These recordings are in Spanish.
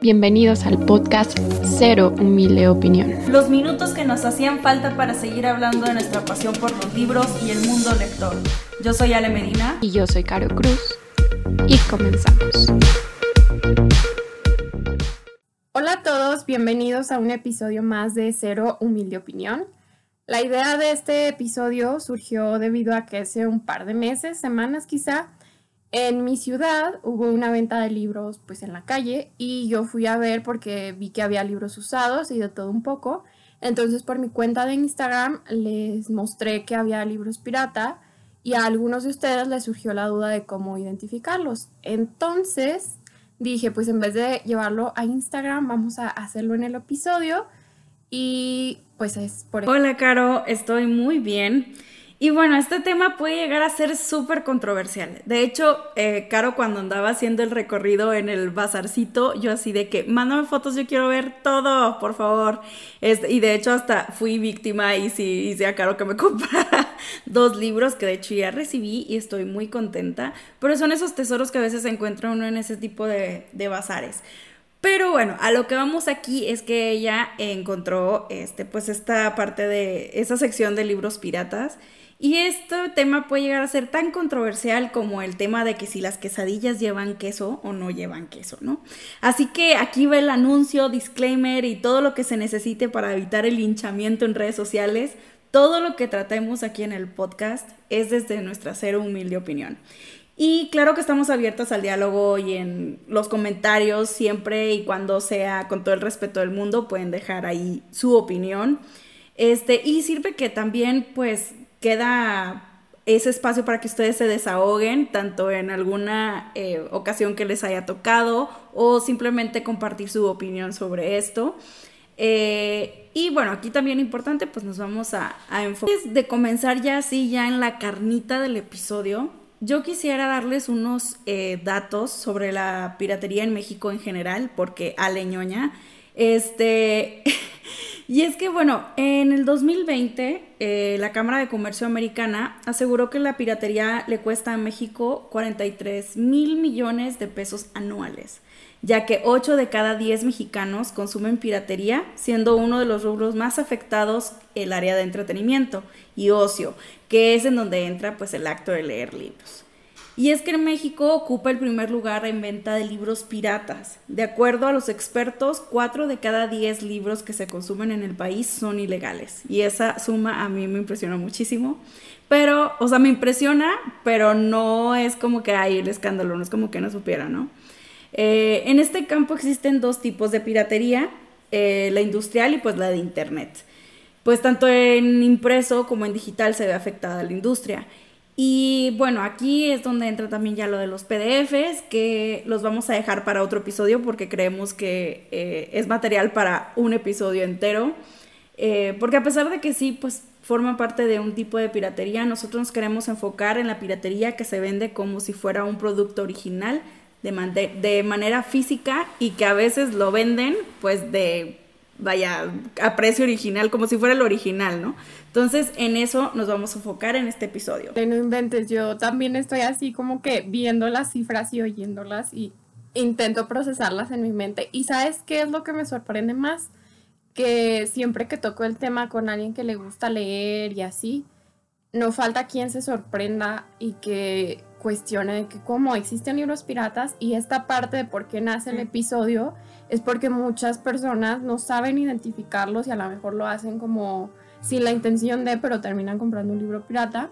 Bienvenidos al podcast Cero Humilde Opinión. Los minutos que nos hacían falta para seguir hablando de nuestra pasión por los libros y el mundo lector. Yo soy Ale Medina. Y yo soy Caro Cruz. Y comenzamos. Hola a todos, bienvenidos a un episodio más de Cero Humilde Opinión. La idea de este episodio surgió debido a que hace un par de meses, semanas quizá, en mi ciudad hubo una venta de libros pues en la calle y yo fui a ver porque vi que había libros usados y de todo un poco. Entonces por mi cuenta de Instagram les mostré que había libros pirata y a algunos de ustedes les surgió la duda de cómo identificarlos. Entonces dije pues en vez de llevarlo a Instagram vamos a hacerlo en el episodio y pues es por. Hola Caro, estoy muy bien. Y bueno, este tema puede llegar a ser súper controversial. De hecho, eh, Caro, cuando andaba haciendo el recorrido en el bazarcito, yo así de que, mándame fotos, yo quiero ver todo, por favor. Y de hecho, hasta fui víctima y sí hice a Caro que me comprara dos libros que de hecho ya recibí y estoy muy contenta. Pero son esos tesoros que a veces encuentra uno en ese tipo de, de bazares. Pero bueno, a lo que vamos aquí es que ella encontró este, pues esta parte de esa sección de libros piratas y este tema puede llegar a ser tan controversial como el tema de que si las quesadillas llevan queso o no llevan queso, ¿no? Así que aquí va el anuncio, disclaimer y todo lo que se necesite para evitar el linchamiento en redes sociales. Todo lo que tratemos aquí en el podcast es desde nuestra cero humilde opinión. Y claro que estamos abiertos al diálogo y en los comentarios siempre y cuando sea con todo el respeto del mundo pueden dejar ahí su opinión. Este, y sirve que también pues queda ese espacio para que ustedes se desahoguen, tanto en alguna eh, ocasión que les haya tocado o simplemente compartir su opinión sobre esto. Eh, y bueno, aquí también importante, pues nos vamos a, enfocar. Antes de comenzar ya así, ya en la carnita del episodio, yo quisiera darles unos eh, datos sobre la piratería en México en general, porque aleñoña, este... Y es que, bueno, en el 2020 eh, la Cámara de Comercio Americana aseguró que la piratería le cuesta a México 43 mil millones de pesos anuales, ya que 8 de cada 10 mexicanos consumen piratería, siendo uno de los rubros más afectados el área de entretenimiento y ocio, que es en donde entra pues el acto de leer libros. Y es que en México ocupa el primer lugar en venta de libros piratas. De acuerdo a los expertos, 4 de cada 10 libros que se consumen en el país son ilegales. Y esa suma a mí me impresiona muchísimo. Pero, o sea, me impresiona, pero no es como que hay el escándalo, no es como que no supiera, ¿no? Eh, en este campo existen dos tipos de piratería, eh, la industrial y pues la de Internet. Pues tanto en impreso como en digital se ve afectada la industria. Y bueno, aquí es donde entra también ya lo de los PDFs, que los vamos a dejar para otro episodio porque creemos que eh, es material para un episodio entero. Eh, porque a pesar de que sí, pues forma parte de un tipo de piratería, nosotros nos queremos enfocar en la piratería que se vende como si fuera un producto original de, de manera física y que a veces lo venden pues de vaya, a precio original, como si fuera el original, ¿no? Entonces, en eso nos vamos a enfocar en este episodio. No inventes, yo también estoy así como que viendo las cifras y oyéndolas y intento procesarlas en mi mente. ¿Y sabes qué es lo que me sorprende más? Que siempre que toco el tema con alguien que le gusta leer y así, no falta quien se sorprenda y que cuestione de que cómo existen libros piratas y esta parte de por qué nace el episodio es porque muchas personas no saben identificarlos y a lo mejor lo hacen como sin la intención de, pero terminan comprando un libro pirata.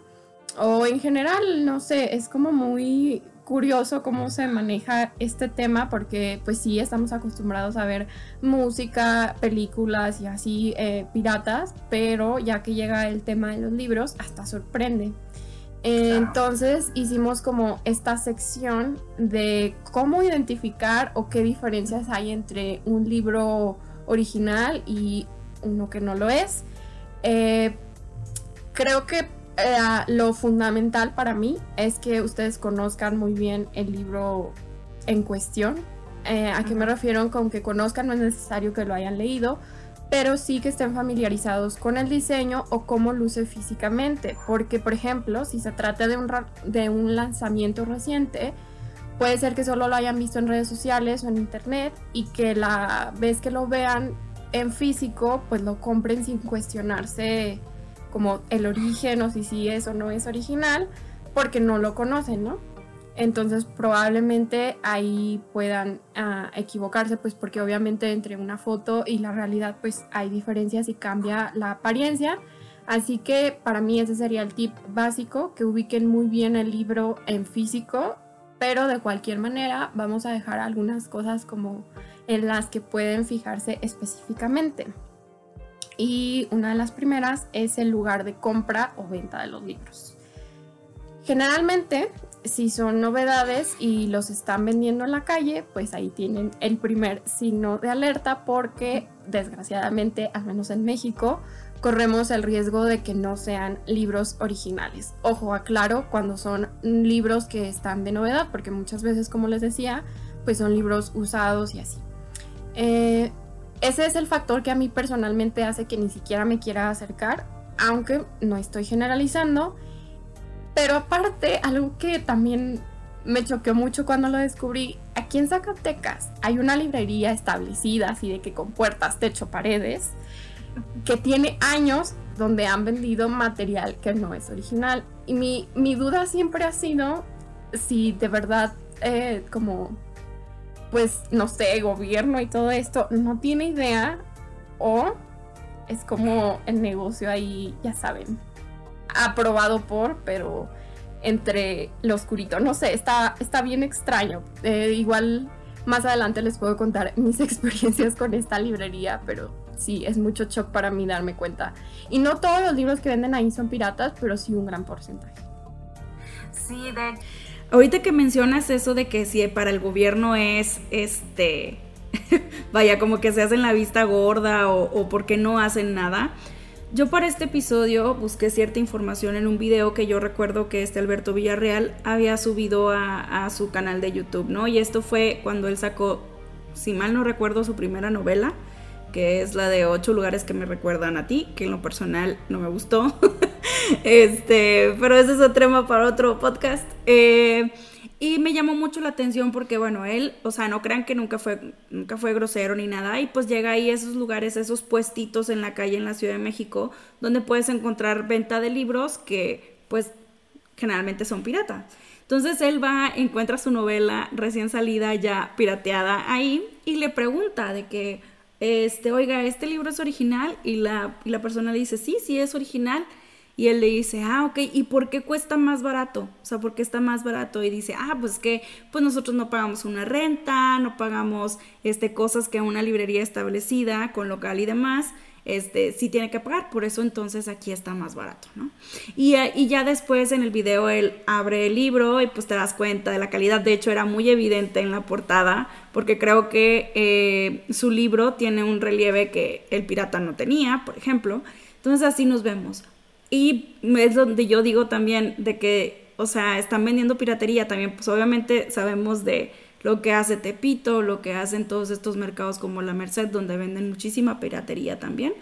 O en general, no sé, es como muy curioso cómo se maneja este tema porque pues sí estamos acostumbrados a ver música, películas y así eh, piratas, pero ya que llega el tema de los libros hasta sorprende. Entonces hicimos como esta sección de cómo identificar o qué diferencias hay entre un libro original y uno que no lo es. Eh, creo que eh, lo fundamental para mí es que ustedes conozcan muy bien el libro en cuestión. Eh, ¿A qué me refiero con que conozcan? No es necesario que lo hayan leído, pero sí que estén familiarizados con el diseño o cómo luce físicamente, porque por ejemplo, si se trata de un, de un lanzamiento reciente, puede ser que solo lo hayan visto en redes sociales o en internet y que la vez que lo vean en físico, pues lo compren sin cuestionarse como el origen o si sí es o no es original, porque no lo conocen, ¿no? Entonces probablemente ahí puedan ah, equivocarse, pues porque obviamente entre una foto y la realidad pues hay diferencias y cambia la apariencia. Así que para mí ese sería el tip básico, que ubiquen muy bien el libro en físico, pero de cualquier manera vamos a dejar algunas cosas como en las que pueden fijarse específicamente. Y una de las primeras es el lugar de compra o venta de los libros. Generalmente si son novedades y los están vendiendo en la calle, pues ahí tienen el primer signo de alerta porque desgraciadamente, al menos en México, corremos el riesgo de que no sean libros originales. Ojo, aclaro cuando son libros que están de novedad, porque muchas veces, como les decía, pues son libros usados y así. Eh, ese es el factor que a mí personalmente hace que ni siquiera me quiera acercar, aunque no estoy generalizando pero aparte, algo que también me choqueó mucho cuando lo descubrí, aquí en Zacatecas hay una librería establecida, así de que con puertas, techo, paredes, que tiene años donde han vendido material que no es original. Y mi, mi duda siempre ha sido si de verdad, eh, como, pues, no sé, gobierno y todo esto, no tiene idea o es como el negocio ahí, ya saben, aprobado por, pero entre lo oscurito. No sé, está, está bien extraño. Eh, igual más adelante les puedo contar mis experiencias con esta librería, pero sí, es mucho shock para mí darme cuenta. Y no todos los libros que venden ahí son piratas, pero sí un gran porcentaje. Sí, de... Ahorita que mencionas eso de que si para el gobierno es este, vaya, como que se hacen la vista gorda o, o porque no hacen nada, yo para este episodio busqué cierta información en un video que yo recuerdo que este Alberto Villarreal había subido a, su canal de YouTube, ¿no? Y esto fue cuando él sacó, si mal no recuerdo, su primera novela, que es la de ocho lugares que me recuerdan a ti, que en lo personal no me gustó. este, pero ese es otro tema para otro podcast. Eh, y me llamó mucho la atención porque, bueno, él, o sea, no crean que nunca fue, nunca fue grosero ni nada. Y pues llega ahí a esos lugares, esos puestitos en la calle en la Ciudad de México, donde puedes encontrar venta de libros que, pues, generalmente son piratas. Entonces él va, encuentra su novela recién salida, ya pirateada ahí, y le pregunta de que, este, oiga, ¿este libro es original? Y la, y la persona le dice, sí, sí es original. Y él le dice, ah, ok, ¿y por qué cuesta más barato? O sea, ¿por qué está más barato? Y dice, ah, pues que pues nosotros no pagamos una renta, no pagamos este, cosas que una librería establecida con local y demás, este, sí tiene que pagar, por eso entonces aquí está más barato, ¿no? Y, y, ya después en el video él abre el libro y pues te das cuenta de la calidad, de hecho era muy evidente en la portada, porque creo que eh, su libro tiene un relieve que el pirata no tenía, por ejemplo, entonces así nos vemos y es donde yo digo también de que, o sea, están vendiendo piratería también, pues obviamente sabemos de lo que hace Tepito, lo que hacen todos estos mercados como la Merced, donde venden muchísima piratería también.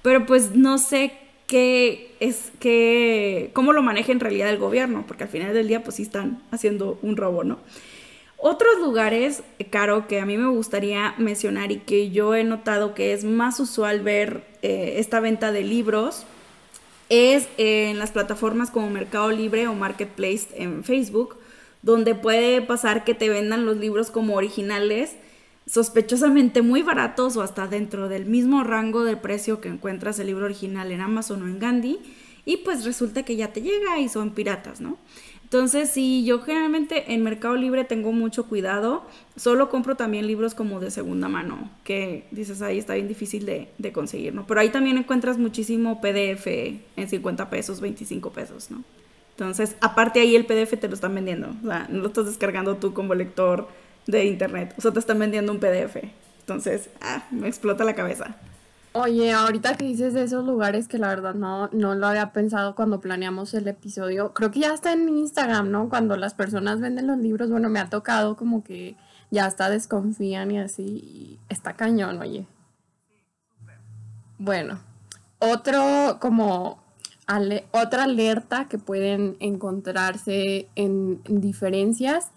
Pero pues no sé qué es que cómo lo maneja en realidad el gobierno, porque al final del día pues sí están haciendo un robo, ¿no? Otros lugares, Caro, que a mí me gustaría mencionar y que yo he notado que es más usual ver eh, esta venta de libros es en las plataformas como Mercado Libre o Marketplace en Facebook, donde puede pasar que te vendan los libros como originales sospechosamente muy baratos o hasta dentro del mismo rango de precio que encuentras el libro original en Amazon o en Gandhi y pues resulta que ya te llega y son piratas, ¿no? Entonces, sí, yo generalmente en Mercado Libre tengo mucho cuidado. Solo compro también libros como de segunda mano, que dices ahí está bien difícil de, de conseguir, ¿no? Pero ahí también encuentras muchísimo PDF en 50 pesos, 25 pesos, ¿no? Entonces, aparte ahí el PDF te lo están vendiendo. O sea, no lo estás descargando tú como lector de internet. O sea, te están vendiendo un PDF. Entonces, ah, me explota la cabeza. Oye, ahorita que dices de esos lugares que la verdad no, no lo había pensado cuando planeamos el episodio, creo que ya está en Instagram, ¿no? Cuando las personas venden los libros, bueno, me ha tocado como que ya hasta desconfían y así, y está cañón, oye. Bueno, otro como otra alerta que pueden encontrarse en diferencias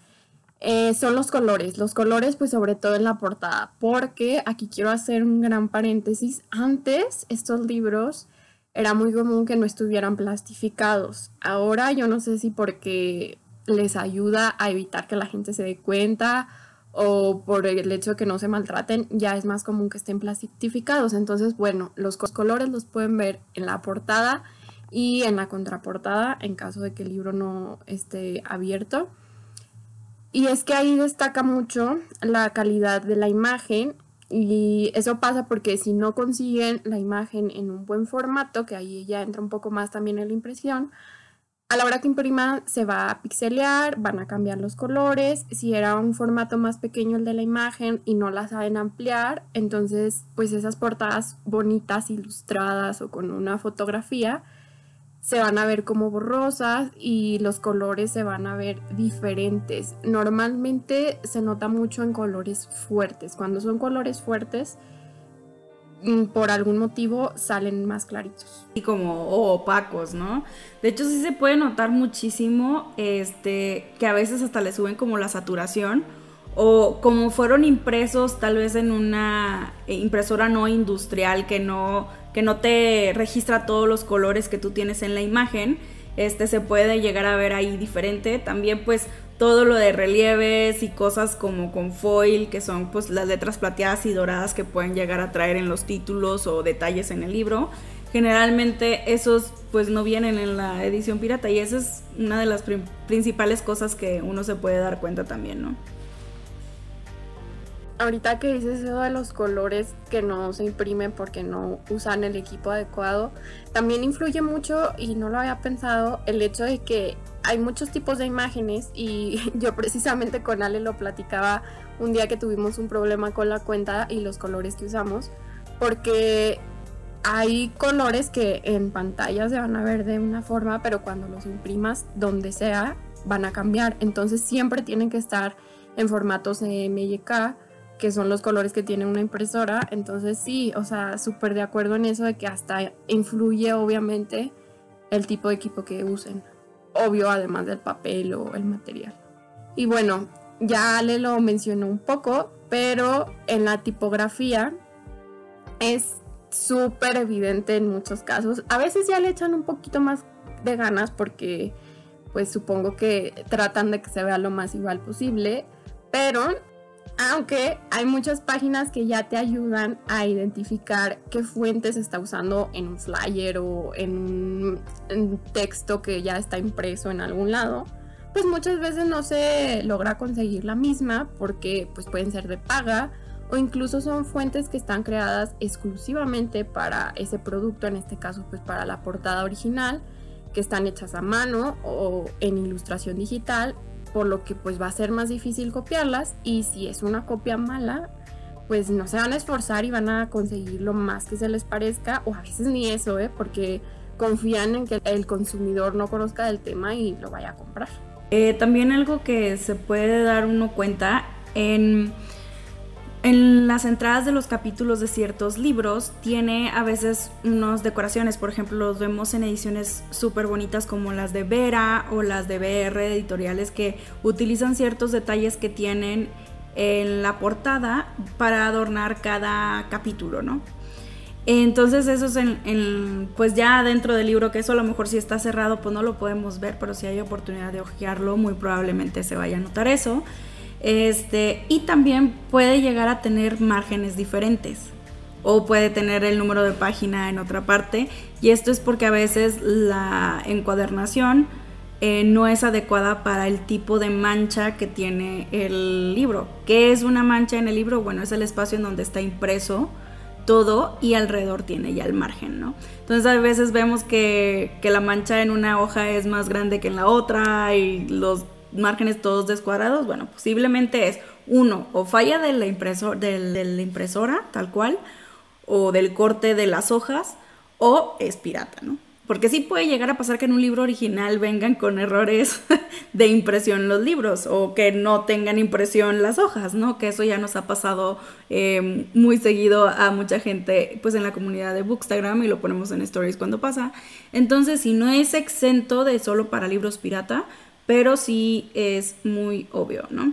Eh, son los colores, los colores pues sobre todo en la portada, porque aquí quiero hacer un gran paréntesis. Antes estos libros era muy común que no estuvieran plastificados. Ahora yo no sé si porque les ayuda a evitar que la gente se dé cuenta o por el hecho de que no se maltraten, ya es más común que estén plastificados. Entonces, bueno, los colores los pueden ver en la portada y en la contraportada en caso de que el libro no esté abierto. Y es que ahí destaca mucho la calidad de la imagen y eso pasa porque si no consiguen la imagen en un buen formato, que ahí ya entra un poco más también en la impresión, a la hora que impriman se va a pixelear, van a cambiar los colores. Si era un formato más pequeño el de la imagen y no la saben ampliar, entonces pues esas portadas bonitas, ilustradas o con una fotografía, se van a ver como borrosas y los colores se van a ver diferentes. Normalmente se nota mucho en colores fuertes. Cuando son colores fuertes, Mm, por algún motivo salen más claritos. Y como opacos, ¿no? De hecho sí se puede notar muchísimo este, que a veces hasta le suben como la saturación o como fueron impresos tal vez en una impresora no industrial que no, que no te registra todos los colores que tú tienes en la imagen, este se puede llegar a ver ahí diferente. También pues todo lo de relieves y cosas como con foil, que son pues las letras plateadas y doradas que pueden llegar a traer en los títulos o detalles en el libro. Generalmente esos pues no vienen en la edición pirata y esa es una de las principales cosas que uno se puede dar cuenta también, ¿no? Ahorita que dices eso de los colores que no se imprimen porque no usan el equipo adecuado, también influye mucho y no lo había pensado el hecho de que hay muchos tipos de imágenes y yo precisamente con Ale lo platicaba un día que tuvimos un problema con la cuenta y los colores que usamos, porque hay colores que en pantalla se van a ver de una forma, pero cuando los imprimas donde sea van a cambiar, entonces siempre tienen que estar en formatos MYK que son los colores que tiene una impresora. Entonces sí, o sea, súper de acuerdo en eso de que hasta influye obviamente el tipo de equipo que usen. Obvio, además del papel o el material. Y bueno, ya le lo mencionó un poco, pero en la tipografía es súper evidente en muchos casos. A veces ya le echan un poquito más de ganas porque pues supongo que tratan de que se vea lo más igual posible, pero aunque hay muchas páginas que ya te ayudan a identificar qué fuentes está usando en un flyer o en un, texto que ya está impreso en algún lado, pues muchas veces no se logra conseguir la misma porque pues pueden ser de paga o incluso son fuentes que están creadas exclusivamente para ese producto, en este caso pues para la portada original, que están hechas a mano o en ilustración digital por lo que pues va a ser más difícil copiarlas y si es una copia mala, pues no se van a esforzar y van a conseguir lo más que se les parezca o a veces ni eso, ¿eh? porque confían en que el consumidor no conozca del tema y lo vaya a comprar. Eh, también algo que se puede dar uno cuenta en en las entradas de los capítulos de ciertos libros tiene a veces unas decoraciones, por ejemplo, los vemos en ediciones súper bonitas como las de Vera o las de BR editoriales que utilizan ciertos detalles que tienen en la portada para adornar cada capítulo, ¿no? Entonces eso es en, pues ya dentro del libro, que eso a lo mejor si está cerrado pues no lo podemos ver, pero si hay oportunidad de hojearlo muy probablemente se vaya a notar eso. Este, y también puede llegar a tener márgenes diferentes o puede tener el número de página en otra parte y esto es porque a veces la encuadernación eh, no es adecuada para el tipo de mancha que tiene el libro. ¿Qué es una mancha en el libro? Bueno, es el espacio en donde está impreso todo y alrededor tiene ya el margen, ¿no? Entonces a veces vemos que, que la mancha en una hoja es más grande que en la otra y los márgenes todos descuadrados, bueno, posiblemente es uno, o falla de la, de la impresora, tal cual, o del corte de las hojas, o es pirata, ¿no? Porque sí puede llegar a pasar que en un libro original vengan con errores de impresión los libros o que no tengan impresión las hojas, ¿no? Que eso ya nos ha pasado eh, muy seguido a mucha gente pues en la comunidad de Bookstagram y lo ponemos en stories cuando pasa. Entonces, si no es exento de solo para libros pirata, pero sí es muy obvio, ¿no?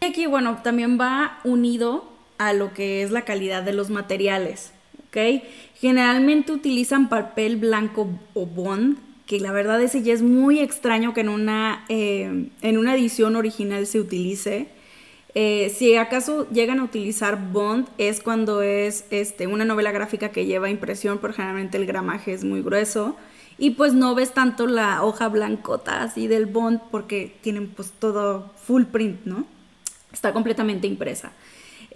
Aquí, bueno, también va unido a lo que es la calidad de los materiales, ¿ok? Generalmente utilizan papel blanco o bond, que la verdad ese ya es muy extraño que en una, eh, en una edición original se utilice. Eh, si acaso llegan a utilizar Bond es cuando es este, una novela gráfica que lleva impresión, porque generalmente el gramaje es muy grueso y pues no ves tanto la hoja blancota así del Bond porque tienen pues todo full print, ¿no? Está completamente impresa.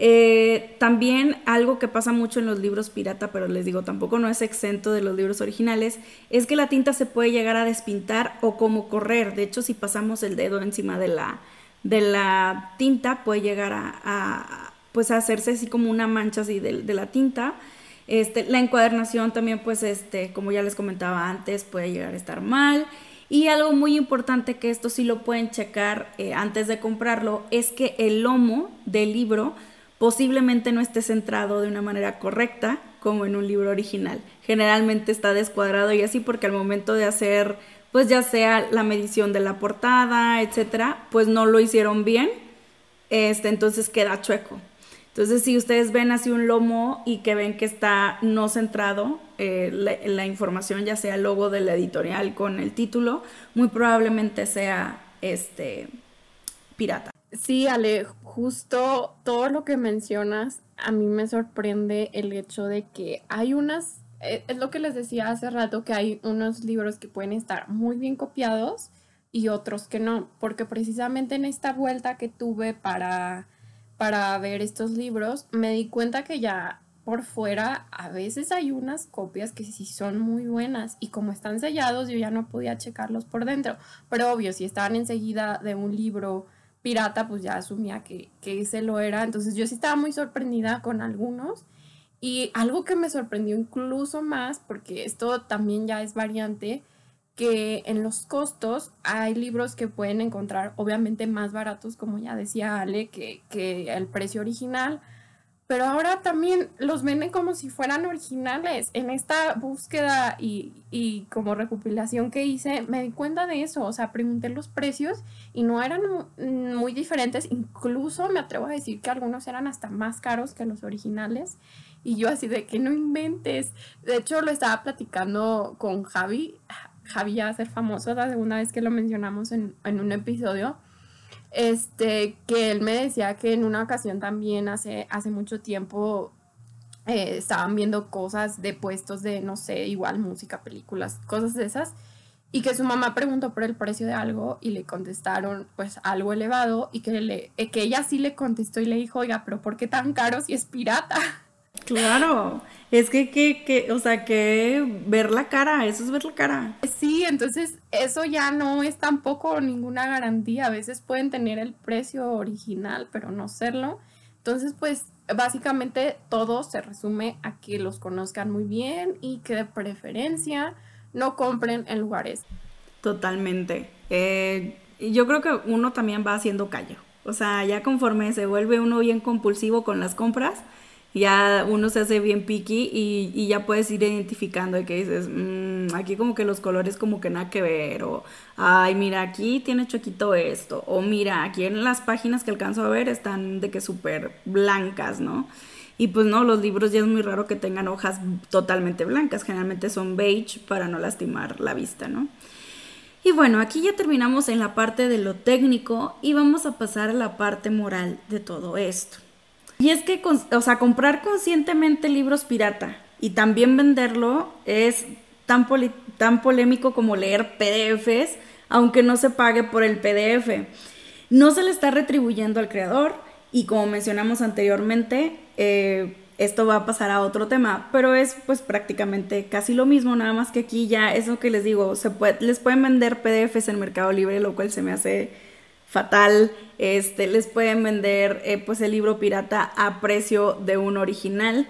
Eh, también algo que pasa mucho en los libros pirata, pero les digo, tampoco no es exento de los libros originales, es que la tinta se puede llegar a despintar o como correr. De hecho, si pasamos el dedo encima de la, de la tinta puede llegar a, pues hacerse así como una mancha así de, la tinta. Este, la encuadernación también, pues, este, como ya les comentaba antes, puede llegar a estar mal. Y algo muy importante que esto sí lo pueden checar eh, antes de comprarlo es que el lomo del libro posiblemente no esté centrado de una manera correcta como en un libro original. Generalmente está descuadrado y así porque al momento de hacer pues ya sea la medición de la portada, etcétera, pues no lo hicieron bien, este, entonces queda chueco. Entonces, si ustedes ven así un lomo y que ven que está no centrado eh, la, información, ya sea el logo de la editorial con el título, muy probablemente sea este pirata. Sí, Ale, justo todo lo que mencionas, a mí me sorprende el hecho de que hay unas eh, es lo que les decía hace rato, que hay unos libros que pueden estar muy bien copiados y otros que no, porque precisamente en esta vuelta que tuve para, para ver estos libros, me di cuenta que ya por fuera a veces hay unas copias que sí son muy buenas y como están sellados yo ya no podía checarlos por dentro, pero obvio, si estaban enseguida de un libro pirata, pues ya asumía que, que ese lo era, entonces yo sí estaba muy sorprendida con algunos. Y algo que me sorprendió incluso más, porque esto también ya es variante, que en los costos hay libros que pueden encontrar obviamente más baratos, como ya decía Ale, que, que el precio original, pero ahora también los venden como si fueran originales. En esta búsqueda y, y, como recopilación que hice, me di cuenta de eso. O sea, pregunté los precios y no eran muy diferentes. Incluso me atrevo a decir que algunos eran hasta más caros que los originales. Y yo así de que no inventes. De hecho, lo estaba platicando con Javi. Javi ser famoso, la segunda vez que lo mencionamos en, un episodio. Este, que él me decía que en una ocasión también hace, hace mucho tiempo eh, estaban viendo cosas de puestos de, no sé, igual música, películas, cosas de esas. Y que su mamá preguntó por el precio de algo y le contestaron pues algo elevado y que, le, que ella sí le contestó y le dijo, oiga, pero ¿por qué tan caro si es pirata? Claro, es que, que, que, o sea, que ver la cara, eso es ver la cara. Sí, entonces eso ya no es tampoco ninguna garantía. A veces pueden tener el precio original, pero no serlo. Entonces, pues básicamente todo se resume a que los conozcan muy bien y que de preferencia no compren en lugares. Totalmente. Eh, yo creo que uno también va haciendo callo. O sea, ya conforme se vuelve uno bien compulsivo con las compras, ya uno se hace bien picky y, ya puedes ir identificando y que dices, mm, aquí como que los colores como que nada que ver, o ay, mira, aquí tiene choquito esto, o mira, aquí en las páginas que alcanzo a ver están de que súper blancas, ¿no? Y pues no, los libros ya es muy raro que tengan hojas totalmente blancas, generalmente son beige para no lastimar la vista, ¿no? Y bueno, aquí ya terminamos en la parte de lo técnico y vamos a pasar a la parte moral de todo esto. Y es que, o sea, comprar conscientemente libros pirata y también venderlo es tan, tan polémico como leer PDFs, aunque no se pague por el PDF. No se le está retribuyendo al creador y como mencionamos anteriormente, eh, esto va a pasar a otro tema, pero es pues prácticamente casi lo mismo, nada más que aquí ya es lo que les digo, se puede, les pueden vender PDFs en Mercado Libre, lo cual se me hace fatal. Este, les pueden vender eh, pues el libro pirata a precio de un original.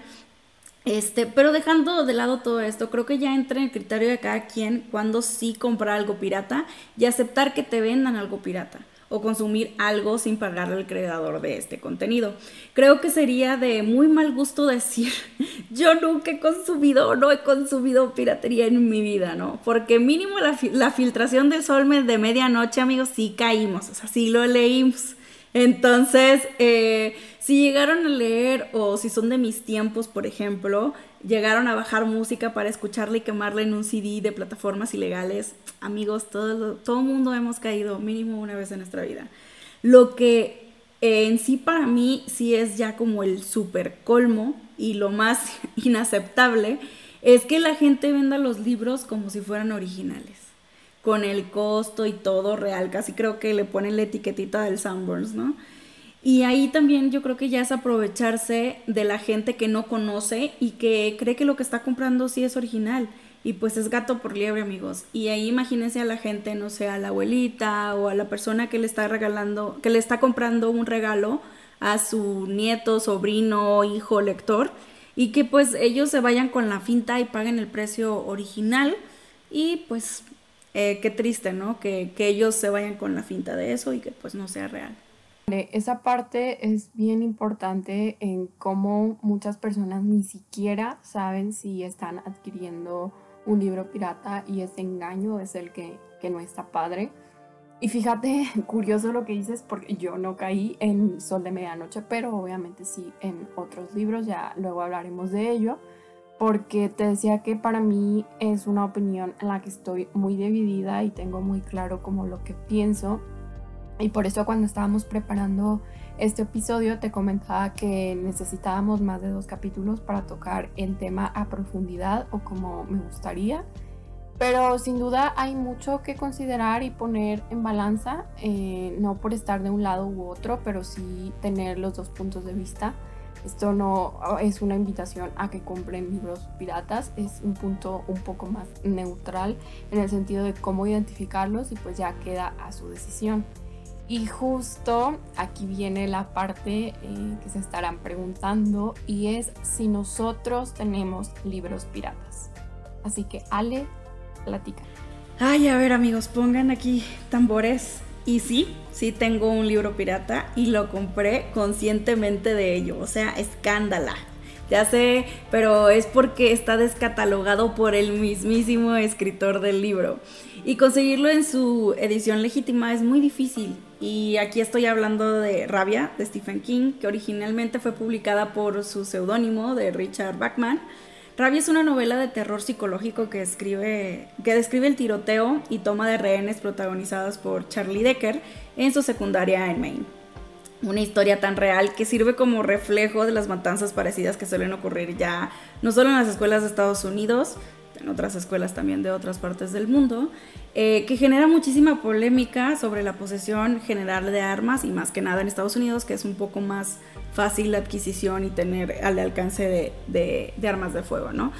Este, pero dejando de lado todo esto, creo que ya entra en el criterio de cada quien cuando sí comprar algo pirata y aceptar que te vendan algo pirata o consumir algo sin pagarle al creador de este contenido. Creo que sería de muy mal gusto decir, yo nunca he consumido, no he consumido piratería en mi vida, ¿no? Porque mínimo la, filtración del sol de medianoche, amigos, sí caímos, o sea, sí lo leímos. Entonces, eh, si llegaron a leer o si son de mis tiempos, por ejemplo, llegaron a bajar música para escucharla y quemarla en un CD de plataformas ilegales, amigos, todo, todo mundo hemos caído mínimo una vez en nuestra vida. Lo que eh, en sí para mí sí es ya como el super colmo y lo más inaceptable es que la gente venda los libros como si fueran originales, con el costo y todo real, casi creo que le ponen la etiquetita del Sanborns, ¿no? Y ahí también yo creo que ya es aprovecharse de la gente que no conoce y que cree que lo que está comprando sí es original. Y pues es gato por liebre, amigos. Y ahí imagínense a la gente, no sé, a la abuelita o a la persona que le está regalando, que le está comprando un regalo a su nieto, sobrino, hijo, lector. Y que pues ellos se vayan con la finta y paguen el precio original. Y pues eh, qué triste, ¿no? Que, que ellos se vayan con la finta de eso y que pues no sea real. Esa parte es bien importante en cómo muchas personas ni siquiera saben si están adquiriendo un libro pirata y ese engaño es el que, que no está padre. Y fíjate, curioso lo que dices, porque yo no caí en Sol de Medianoche, pero obviamente sí en otros libros, ya luego hablaremos de ello, porque te decía que para mí es una opinión en la que estoy muy dividida y tengo muy claro como lo que pienso y por eso cuando estábamos preparando este episodio te comentaba que necesitábamos más de dos capítulos para tocar el tema a profundidad o como me gustaría. Pero sin duda hay mucho que considerar y poner en balanza, eh, no por estar de un lado u otro, pero sí tener los dos puntos de vista. Esto no es una invitación a que compren libros piratas, es un punto un poco más neutral en el sentido de cómo identificarlos y pues ya queda a su decisión. Y justo aquí viene la parte eh, que se estarán preguntando y es si nosotros tenemos libros piratas. Así que Ale, platica. Ay, a ver amigos, pongan aquí tambores. Y sí, sí tengo un libro pirata y lo compré conscientemente de ello. O sea, escándala. Ya sé, pero es porque está descatalogado por el mismísimo escritor del libro. Y conseguirlo en su edición legítima es muy difícil. Y aquí estoy hablando de Rabia, de Stephen King, que originalmente fue publicada por su seudónimo de Richard Bachman. Rabia es una novela de terror psicológico que, escribe, que describe el tiroteo y toma de rehenes protagonizados por Charlie Decker en su secundaria en Maine. Una historia tan real que sirve como reflejo de las matanzas parecidas que suelen ocurrir ya no solo en las escuelas de Estados Unidos, en otras escuelas también de otras partes del mundo, eh, que genera muchísima polémica sobre la posesión general de armas y más que nada en Estados Unidos, que es un poco más fácil la adquisición y tener al alcance de, de, de armas de fuego, ¿no?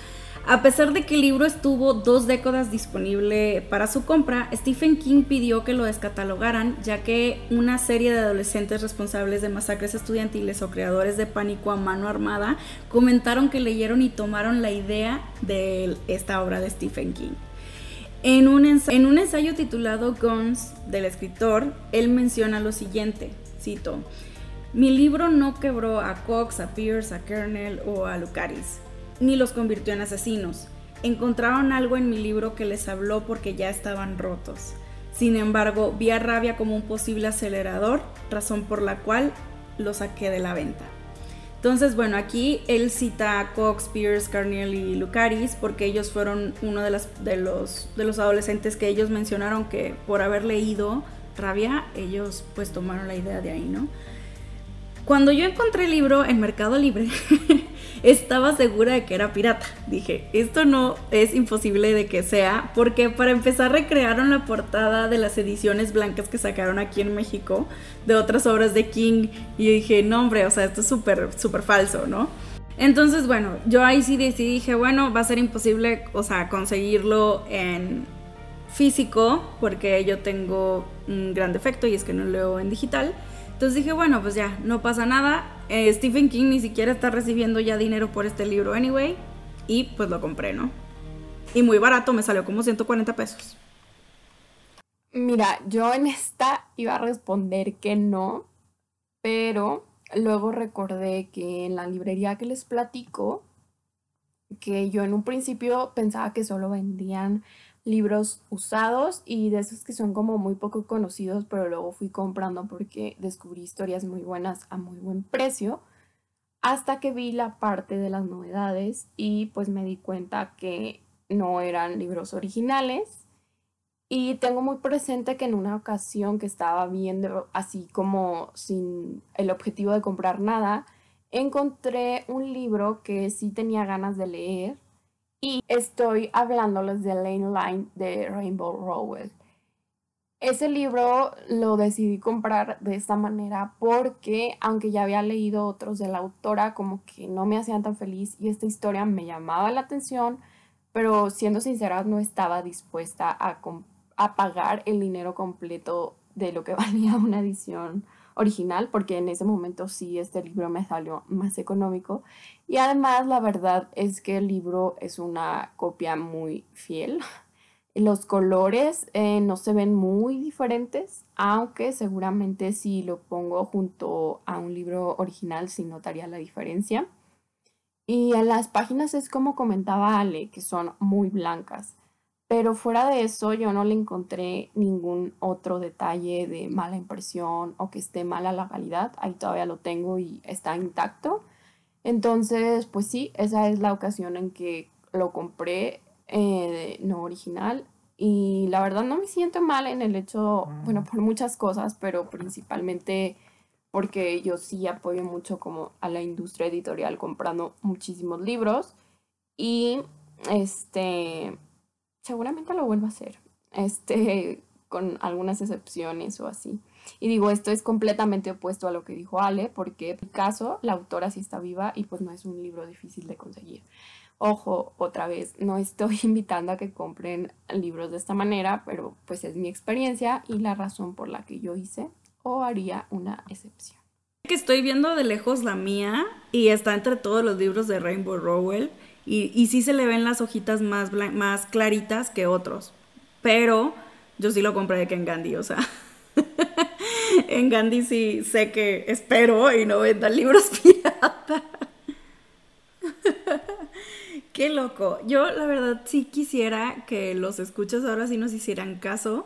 A pesar de que el libro estuvo dos décadas disponible para su compra, Stephen King pidió que lo descatalogaran, ya que una serie de adolescentes responsables de masacres estudiantiles o creadores de pánico a mano armada comentaron que leyeron y tomaron la idea de esta obra de Stephen King. En un, ensayo, titulado Guns del escritor, él menciona lo siguiente, cito, mi libro no quebró a Cox, a Pierce, a Kernel o a Lucaris ni los convirtió en asesinos. Encontraron algo en mi libro que les habló porque ya estaban rotos. Sin embargo, vi a Rabia como un posible acelerador, razón por la cual lo saqué de la venta. Entonces, bueno, aquí él cita a Cox, Pierce, Carniel y Lucaris porque ellos fueron uno de, de, los, de los adolescentes que ellos mencionaron que por haber leído Rabia, ellos pues tomaron la idea de ahí, ¿no? Cuando yo encontré el libro en Mercado Libre, estaba segura de que era pirata. Dije, esto no es imposible de que sea, porque para empezar recrearon la portada de las ediciones blancas que sacaron aquí en México de otras obras de King. Y dije, no hombre, o sea, esto es súper, súper falso, ¿no? Entonces, bueno, yo ahí sí decidí, dije, bueno, va a ser imposible, o sea, conseguirlo en físico, porque yo tengo un gran defecto y es que no leo en digital. Entonces dije, bueno, pues ya, no pasa nada. Eh, Stephen King ni siquiera está recibiendo ya dinero por este libro anyway. Y pues lo compré, ¿no? Y muy barato, me salió como 140 pesos. Mira, yo en esta iba a responder que no, pero luego recordé que en la librería que les platico, que yo en un principio pensaba que solo vendían libros usados y de esos que son como muy poco conocidos, pero luego fui comprando porque descubrí historias muy buenas a muy buen precio, hasta que vi la parte de las novedades y pues me di cuenta que no eran libros originales. Y tengo muy presente que en una ocasión que estaba viendo así como sin el objetivo de comprar nada, encontré un libro que sí tenía ganas de leer y estoy hablándoles de Lane Line de Rainbow Rowell. Ese libro lo decidí comprar de esta manera porque aunque ya había leído otros de la autora como que no me hacían tan feliz y esta historia me llamaba la atención, pero siendo sincera no estaba dispuesta a, a pagar el dinero completo de lo que valía una edición original, porque en ese momento sí este libro me salió más económico. Y además la verdad es que el libro es una copia muy fiel. Los colores eh, no se ven muy diferentes, aunque seguramente si lo pongo junto a un libro original sí notaría la diferencia. Y las páginas es como comentaba Ale, que son muy blancas. Pero fuera de eso, yo no le encontré ningún otro detalle de mala impresión o que esté mala la calidad. Ahí todavía lo tengo y está intacto. Entonces, pues sí, esa es la ocasión en que lo compré eh, no original. Y la verdad no me siento mal en el hecho, bueno, por muchas cosas, pero principalmente porque yo sí apoyo mucho como a la industria editorial comprando muchísimos libros. Y este seguramente lo vuelvo a hacer, este, con algunas excepciones o así. Y digo, esto es completamente opuesto a lo que dijo Ale, porque en mi caso la autora sí está viva y pues no es un libro difícil de conseguir. Ojo, otra vez, no estoy invitando a que compren libros de esta manera, pero pues es mi experiencia y la razón por la que yo hice o haría una excepción. Que estoy viendo de lejos la mía y está entre todos los libros de Rainbow Rowell y, sí se le ven las hojitas más, más claritas que otros. Pero yo sí lo compré de Ken Gandhi, o sea. en Gandhi sí sé que espero y no vendan libros pirata. Qué loco. Yo la verdad sí quisiera que los escuchas ahora sí nos hicieran caso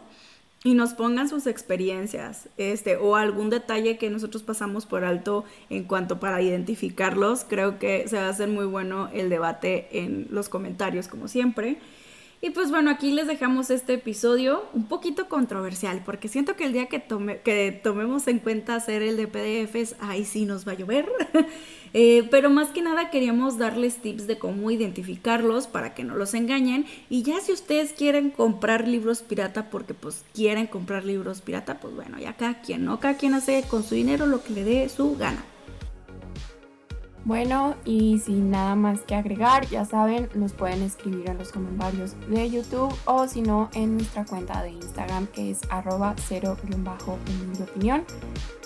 y nos pongan sus experiencias, este, o algún detalle que nosotros pasamos por alto en cuanto para identificarlos. Creo que se va a hacer muy bueno el debate en los comentarios, como siempre. Y pues bueno, aquí les dejamos este episodio un poquito controversial, porque siento que el día que, tome, que tomemos en cuenta hacer el de PDFs, ahí sí nos va a llover. Eh, pero más que nada queríamos darles tips de cómo identificarlos para que no los engañen. Y ya si ustedes quieren comprar libros pirata porque pues quieren comprar libros pirata, pues bueno, ya cada quien, ¿no? Cada quien hace con su dinero lo que le dé su gana. Bueno, y sin nada más que agregar, ya saben, nos pueden escribir en los comentarios de YouTube o si no en nuestra cuenta de Instagram que es arroba cero bajo de opinión.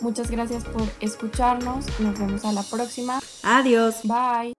Muchas gracias por escucharnos, nos vemos a la próxima. Adiós. Bye.